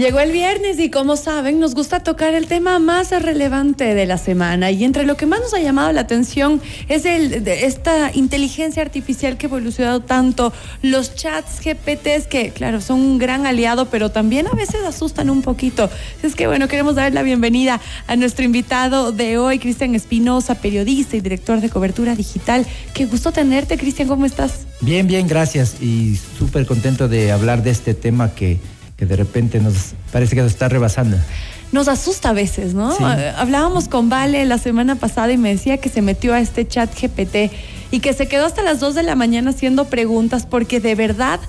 Llegó el viernes y como saben, nos gusta tocar el tema más relevante de la semana y entre lo que más nos ha llamado la atención es esta inteligencia artificial que ha evolucionado tanto, los chats GPTs que claro, son un gran aliado, pero también a veces asustan un poquito. Es que bueno, queremos dar la bienvenida a nuestro invitado de hoy, Cristian Espinosa, periodista y director de cobertura digital. Qué gusto tenerte, Cristian, ¿cómo estás? Bien, bien, gracias y súper contento de hablar de este tema que que de repente nos parece que nos está rebasando. Nos asusta a veces, ¿no? Eh, hablábamos con Vale la semana pasada y me decía que se metió a este chat GPT y que se quedó hasta las 2 de la mañana haciendo preguntas porque de verdad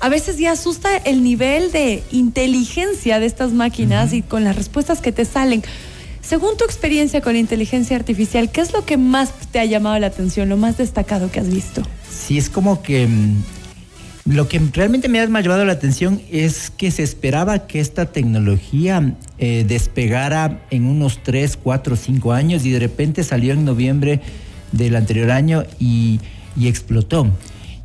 a veces ya asusta el nivel de inteligencia de estas máquinas y con las respuestas que te salen. Según tu experiencia con inteligencia artificial, ¿qué es lo que más te ha llamado la atención, lo más destacado que has visto? Sí, es como que mm, lo que realmente me ha llamado la atención es que se esperaba que esta tecnología eh, despegara en unos 3, 4, 5 años y de repente salió en noviembre del anterior año y, explotó.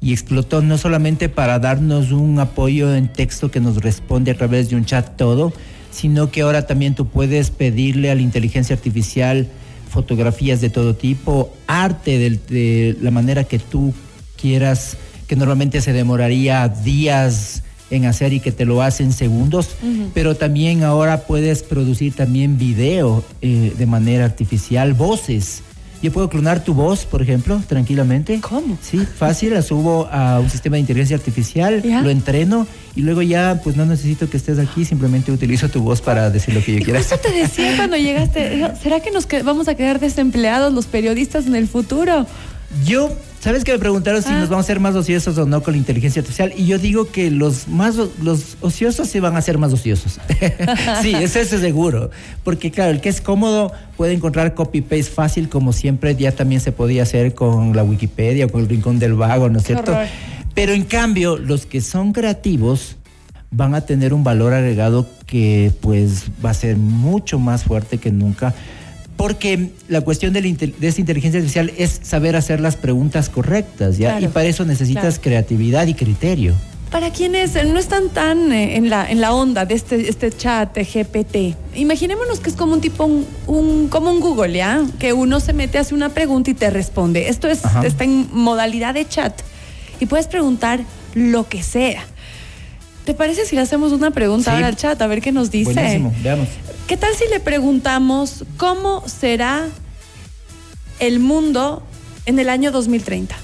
Y explotó no solamente para darnos un apoyo en texto que nos responde a través de un chat todo, sino que ahora también tú puedes pedirle a la inteligencia artificial fotografías de todo tipo, arte de la manera que tú quieras que normalmente se demoraría días en hacer y que te lo hacen segundos, pero también ahora puedes producir también video eh, de manera artificial, voces. Yo puedo clonar tu voz, por ejemplo, tranquilamente. ¿Cómo? Sí, fácil, la subo a un sistema de inteligencia artificial, lo entreno y luego ya pues no necesito que estés aquí, simplemente utilizo tu voz para decir lo que yo quiera. Eso te decía cuando llegaste, ¿será que nos vamos a quedar desempleados los periodistas en el futuro? Yo ¿Sabes que me preguntaron si nos ah. vamos a ser más ociosos o no con la inteligencia artificial? Y yo digo que los más los ociosos se van a ser más ociosos. sí, eso es seguro. Porque claro, el que es cómodo puede encontrar copy-paste fácil, como siempre ya también se podía hacer con la Wikipedia o con el Rincón del Vago, ¿no es cierto? Pero en cambio, los que son creativos van a tener un valor agregado que pues va a ser mucho más fuerte que nunca porque la cuestión de, de, esa inteligencia artificial es saber hacer las preguntas correctas, ¿ya? y para eso necesitas creatividad y criterio. Para quienes no están tan eh, en la, en la onda de este, este chat GPT, imaginémonos que es como un tipo, un, como un Google, ¿ya? Que uno se mete, hace una pregunta y te responde. Esto es, está en modalidad de chat. Y puedes preguntar lo que sea. ¿Te parece si le hacemos una pregunta ahora al chat? A ver qué nos dice. Buenísimo, veamos. ¿Qué tal si le preguntamos cómo será el mundo en el año 2030?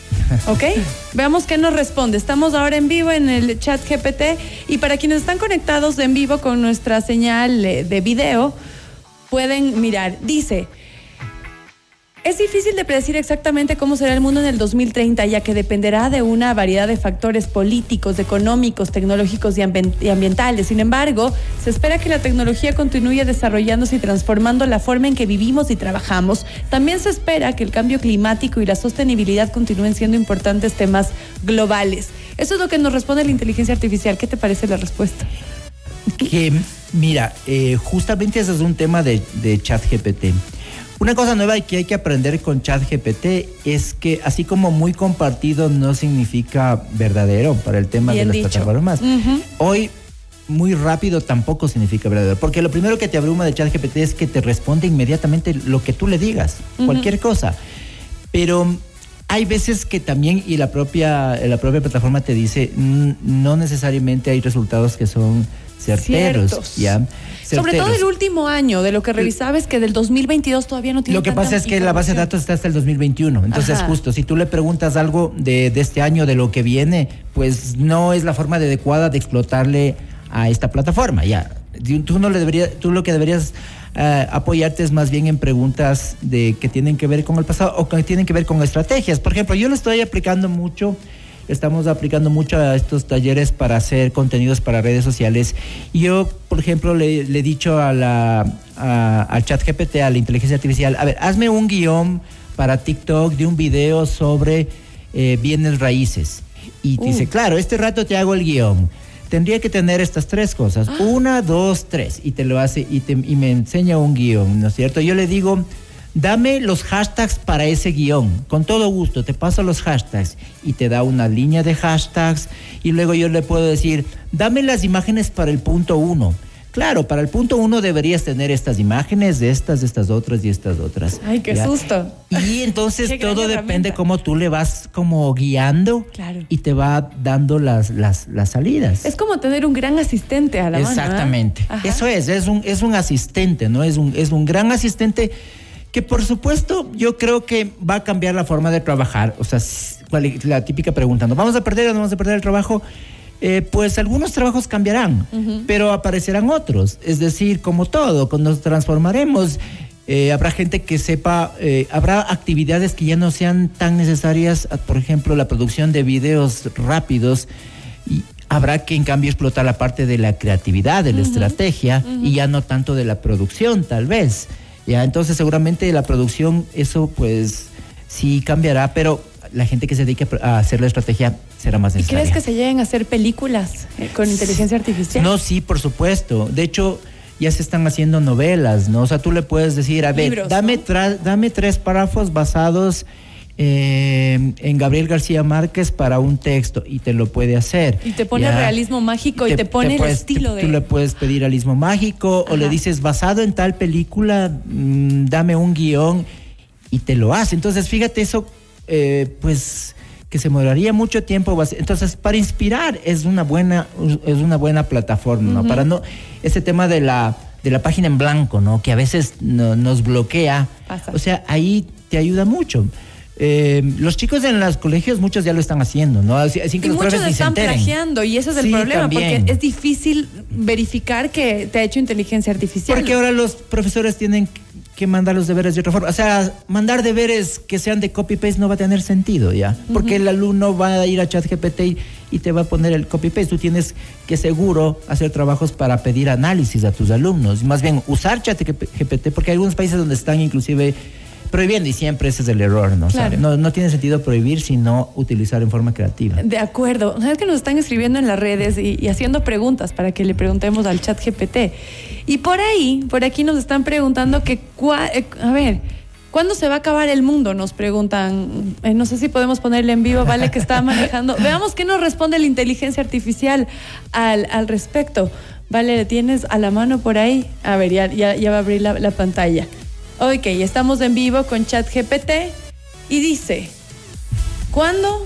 ¿Ok? Veamos qué nos responde. Estamos ahora en vivo en el chat GPT y para quienes están conectados en vivo con nuestra señal de video, pueden mirar. Dice, es difícil de predecir exactamente cómo será el mundo en el 2030, ya que dependerá de una variedad de factores políticos, económicos, tecnológicos y, ambientales. Sin embargo, se espera que la tecnología continúe desarrollándose y transformando la forma en que vivimos y trabajamos. También se espera que el cambio climático y la sostenibilidad continúen siendo importantes temas globales. Eso es lo que nos responde la inteligencia artificial. ¿Qué te parece la respuesta? Que, mira, eh, justamente ese es un tema de, de chat GPT. Una cosa nueva que hay que aprender con ChatGPT es que así como muy compartido no significa verdadero para el tema de las plataformas. Hoy muy rápido tampoco significa verdadero, porque lo primero que te abruma de ChatGPT es que te responde inmediatamente lo que tú le digas, cualquier cosa. Pero hay veces que también, y la propia, la propia plataforma te dice, no necesariamente hay resultados que son certeros, ¿ya? Sobre todo el último año, de lo que revisaba es que del 2022 todavía no tiene Lo que pasa es que la base de datos está hasta el 2021. Entonces, justo, si tú le preguntas algo de, este año, de lo que viene, pues no es la forma adecuada de explotarle a esta plataforma. Ya, tú no le deberías, tú lo que deberías eh, apoyarte es más bien en preguntas de que tienen que ver con el pasado o que tienen que ver con estrategias. Por ejemplo, yo lo estoy aplicando mucho estamos aplicando mucho a estos talleres para hacer contenidos para redes sociales. Yo, por ejemplo, le, he dicho a la, al chat GPT, a la inteligencia artificial, a ver, hazme un guion para TikTok de un video sobre eh, bienes raíces. Y dice, claro, este rato te hago el guion. Tendría que tener estas tres cosas. Ah. Una, dos, tres. Y te lo hace y, te, y me enseña un guion, ¿no es cierto? Yo le digo, dame los hashtags para ese guion. Con todo gusto, te paso los hashtags y te da una línea de hashtags y luego yo le puedo decir, dame las imágenes para el punto uno. Claro, para el punto uno deberías tener estas imágenes, de estas, de estas otras y estas otras. Ay, qué susto. Y entonces todo depende cómo tú le vas como guiando y te va dando las, las, las, salidas. Es como tener un gran asistente a la mano. ¿eh? Exactamente. Eso es, es un, es un asistente, ¿no? Es un, es un gran asistente que por supuesto yo creo que va a cambiar la forma de trabajar. O sea, la típica pregunta, ¿no vamos a perder o no vamos a perder el trabajo? Eh, pues algunos trabajos cambiarán, pero aparecerán otros. Es decir, como todo, cuando nos transformaremos, eh, habrá gente que sepa, eh, habrá actividades que ya no sean tan necesarias, por ejemplo, la producción de videos rápidos. Y habrá que en cambio explotar la parte de la creatividad, de la estrategia y ya no tanto de la producción, tal vez. Ya, entonces seguramente la producción, eso pues sí cambiará, pero la gente que se dedique a hacer la estrategia será más necesaria. ¿Y crees que se lleguen a hacer películas eh, con inteligencia artificial? No, sí, por supuesto. De hecho, ya se están haciendo novelas, ¿no? O sea, tú le puedes decir, a ver, dame, dame tres párrafos basados eh, en Gabriel García Márquez para un texto y te lo puede hacer. Y te pone realismo mágico y te pone el estilo de... Tú le puedes pedir realismo mágico o le dices, basado en tal película, mm, dame un guion y te lo hace. Entonces, fíjate eso eh, pues que se demoraría mucho tiempo. Entonces, para inspirar es una buena, es una buena plataforma, ¿no? Para no, ese tema de la, de la página en blanco, ¿no? Que a veces nos bloquea. O sea, ahí te ayuda mucho. Eh, los chicos en los colegios, muchos ya lo están haciendo, ¿no? Así, que y muchos están plagiando y ese es el problema, porque es difícil verificar que te ha hecho inteligencia artificial. Porque ahora los profesores tienen que mandar los deberes de otra forma. O sea, mandar deberes que sean de copy-paste no va a tener sentido, ¿ya? Porque el alumno va a ir a ChatGPT y, y te va a poner el copy-paste. Tú tienes que seguro hacer trabajos para pedir análisis a tus alumnos. Más bien, usar ChatGPT, porque hay algunos países donde están inclusive prohibiendo y siempre ese es el error, ¿no? no, no tiene sentido prohibir, sino utilizar en forma creativa. De acuerdo. ¿Sabes que nos están escribiendo en las redes y, haciendo preguntas para que le preguntemos al chat GPT? Y por ahí, por aquí nos están preguntando que, eh, a ver, ¿Cuándo se va a acabar el mundo? Nos preguntan. Eh, no sé si podemos ponerle en vivo, vale, que está manejando. Veamos qué nos responde la inteligencia artificial al, al respecto. Vale, ¿le tienes a la mano por ahí? A ver, ya, ya, va a abrir la, la pantalla. Ok, estamos en vivo con ChatGPT y dice, ¿cuándo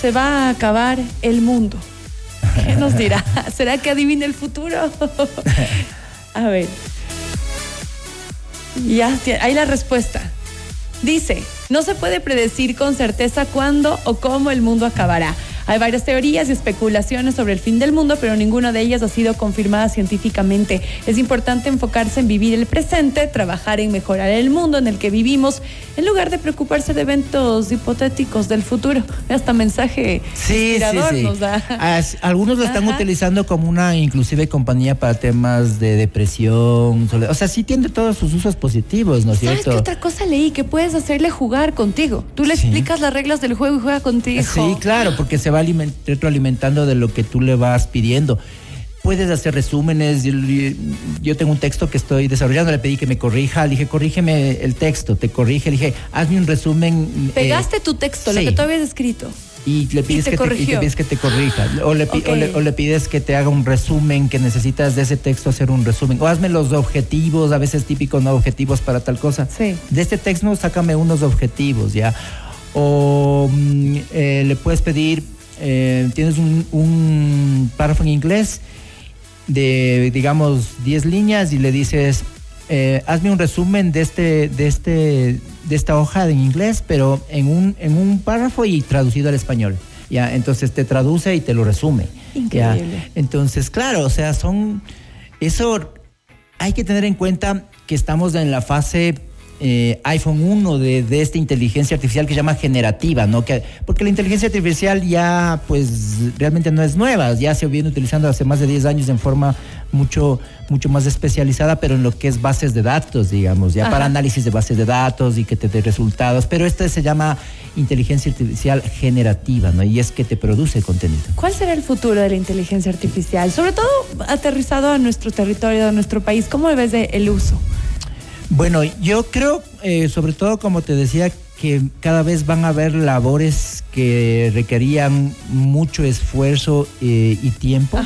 se va a acabar el mundo? ¿Qué nos dirá? ¿Será que adivina el futuro? a ver. Ya, hay la respuesta. Dice, no se puede predecir con certeza cuándo o cómo el mundo acabará. Hay varias teorías y especulaciones sobre el fin del mundo, pero ninguna de ellas ha sido confirmada científicamente. Es importante enfocarse en vivir el presente, trabajar en mejorar el mundo en el que vivimos, en lugar de preocuparse de eventos hipotéticos del futuro. Hasta mensaje inspirador nos da. algunos lo están utilizando como una inclusive compañía para temas de depresión. O sea, sí tiene todos sus usos positivos, ¿no es cierto? ¿Sabes qué otra cosa leí? Que puedes hacerle jugar contigo. Tú le explicas las reglas del juego y juega contigo. Sí, claro, porque se va retroalimentando de lo que tú le vas pidiendo. Puedes hacer resúmenes. Yo, tengo un texto que estoy desarrollando, le pedí que me corrija, le dije, corrígeme el texto, te corrige, le dije, hazme un resumen. Eh, Pegaste tu texto, lo que tú habías escrito. Y le pides, que, te, pides que te corrija. O le, o le, pides que te haga un resumen, que necesitas de ese texto hacer un resumen. O hazme los objetivos, a veces típicos no objetivos para tal cosa. Sí. De este texto sácame unos objetivos, ¿ya? O mm, eh, le puedes pedir eh, tienes un, párrafo en inglés de, digamos, 10 líneas y le dices, eh, hazme un resumen de, este, de, este, de esta hoja en inglés, pero en un, en un párrafo y traducido al español. ¿ya? Entonces te traduce y te lo resume. Increíble. Entonces, claro, o sea, son... Eso hay que tener en cuenta que estamos en la fase eh, iPhone 1 de, de, esta inteligencia artificial que se llama generativa, ¿no? Que, porque la inteligencia artificial ya, pues, realmente no es nueva, ya se viene utilizando hace más de 10 años en forma mucho, mucho más especializada, pero en lo que es bases de datos, digamos, ya para análisis de bases de datos y que te dé resultados. Pero esta se llama inteligencia artificial generativa, ¿no? Y es que te produce contenido. ¿Cuál será el futuro de la inteligencia artificial? Sobre todo aterrizado a nuestro territorio, a nuestro país, ¿cómo ves de el uso? Bueno, yo creo, eh, sobre todo como te decía, que cada vez van a haber labores que requerían mucho esfuerzo eh, y tiempo.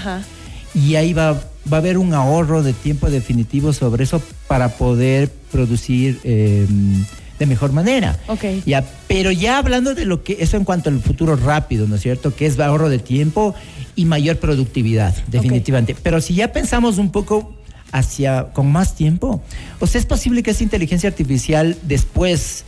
Y ahí va, va a haber un ahorro de tiempo definitivo sobre eso para poder producir em, de mejor manera. Okay. Ya, pero ya hablando de lo que, eso en cuanto al futuro rápido, ¿no es cierto? Que es ahorro de tiempo y mayor productividad, definitivamente. Pero si ya pensamos un poco hacia con más tiempo, o sea, es posible que esa inteligencia artificial después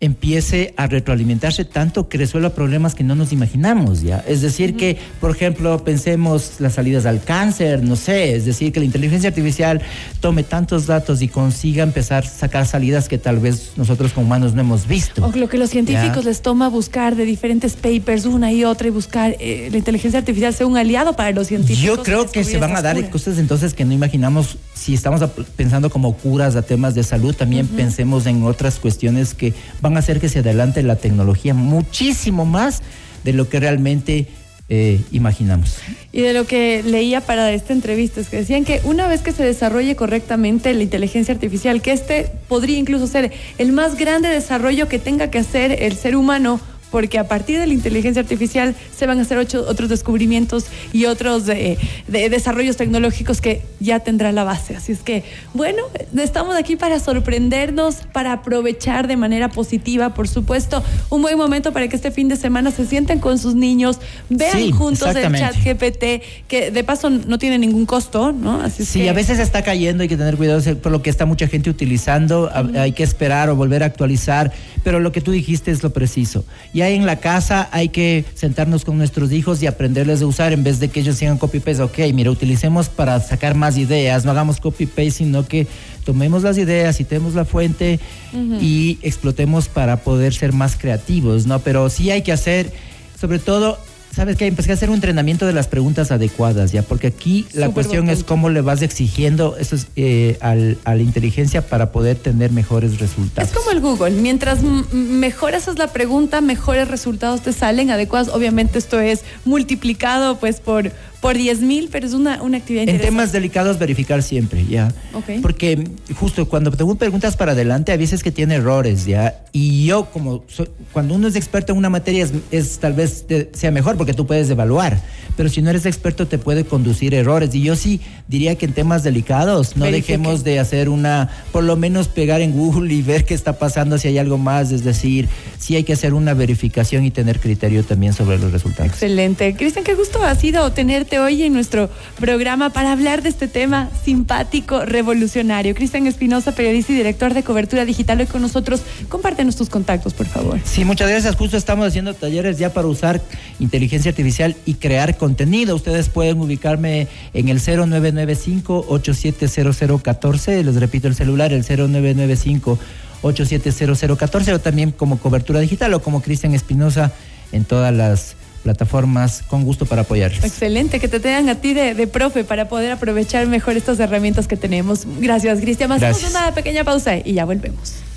empiece a retroalimentarse tanto que resuelva problemas que no nos imaginamos ya. Es decir, que, por ejemplo, pensemos las salidas al cáncer, no sé, es decir, que la inteligencia artificial tome tantos datos y consiga empezar a sacar salidas que tal vez nosotros como humanos no hemos visto. O lo que los científicos les toma buscar de diferentes papers una y otra y buscar eh, la inteligencia artificial sea un aliado para los científicos. Yo creo que se van a dar cosas entonces que no imaginamos. Si estamos pensando como curas a temas de salud, también pensemos en otras cuestiones que van van a hacer que se adelante la tecnología muchísimo más de lo que realmente eh, imaginamos. Y de lo que leía para esta entrevista es que decían que una vez que se desarrolle correctamente la inteligencia artificial, que este podría incluso ser el más grande desarrollo que tenga que hacer el ser humano porque a partir de la inteligencia artificial se van a hacer otros descubrimientos y otros eh, desarrollos tecnológicos que ya tendrá la base. Así es que, bueno, estamos aquí para sorprendernos, para aprovechar de manera positiva, por supuesto, un buen momento para que este fin de semana se sienten con sus niños, vean juntos el chat GPT, que de paso no tiene ningún costo, ¿no? Así sí, a veces está cayendo, hay que tener cuidado por lo que está mucha gente utilizando, hay que esperar o volver a actualizar, pero lo que tú dijiste es lo preciso ya en la casa hay que sentarnos con nuestros hijos y aprenderles a usar en vez de que ellos sigan copy-paste. Ok, mira, utilicemos para sacar más ideas, no hagamos copy-paste, sino que tomemos las ideas, citemos la fuente y explotemos para poder ser más creativos, ¿no? Pero sí hay que hacer, sobre todo, sabes que empecé a hacer un entrenamiento de las preguntas adecuadas, ya, porque aquí la cuestión es cómo le vas exigiendo eso eh, al, a la inteligencia para poder tener mejores resultados. Es como el Google, mientras mejor haces la pregunta, mejores resultados te salen adecuados. Obviamente esto es multiplicado pues por por 10 mil, pero es una, una actividad En temas delicados verificar siempre, ¿ya? Porque justo cuando te preguntas para adelante, a veces que tiene errores, ¿ya? Y yo como, cuando uno es experto en una materia, es, tal vez sea mejor porque tú puedes evaluar, pero si no eres experto te puede conducir errores. Y yo sí diría que en temas delicados no dejemos de hacer una, por lo menos pegar en Google y ver qué está pasando, si hay algo más, es decir, sí hay que hacer una verificación y tener criterio también sobre los resultados. Excelente. Cristian, qué gusto ha sido tener hoy en nuestro programa para hablar de este tema simpático, revolucionario. Cristian Espinosa, periodista y director de cobertura digital, hoy con nosotros. Compártenos tus contactos, por favor. Sí, muchas gracias. Justo estamos haciendo talleres ya para usar inteligencia artificial y crear contenido. Ustedes pueden ubicarme en el 0995-870014. Les repito el celular, el 0995 870014 o también como cobertura digital o como Cristian Espinosa en todas las plataformas con gusto para apoyarles. Excelente, que te tengan a ti de, profe para poder aprovechar mejor estas herramientas que tenemos. Gracias, Cristian. Hacemos una pequeña pausa y ya volvemos.